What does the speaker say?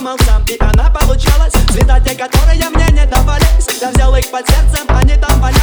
придумал сам И она получалась. Цвета те, которые мне не давались. Я взял их под сердцем, они там валялись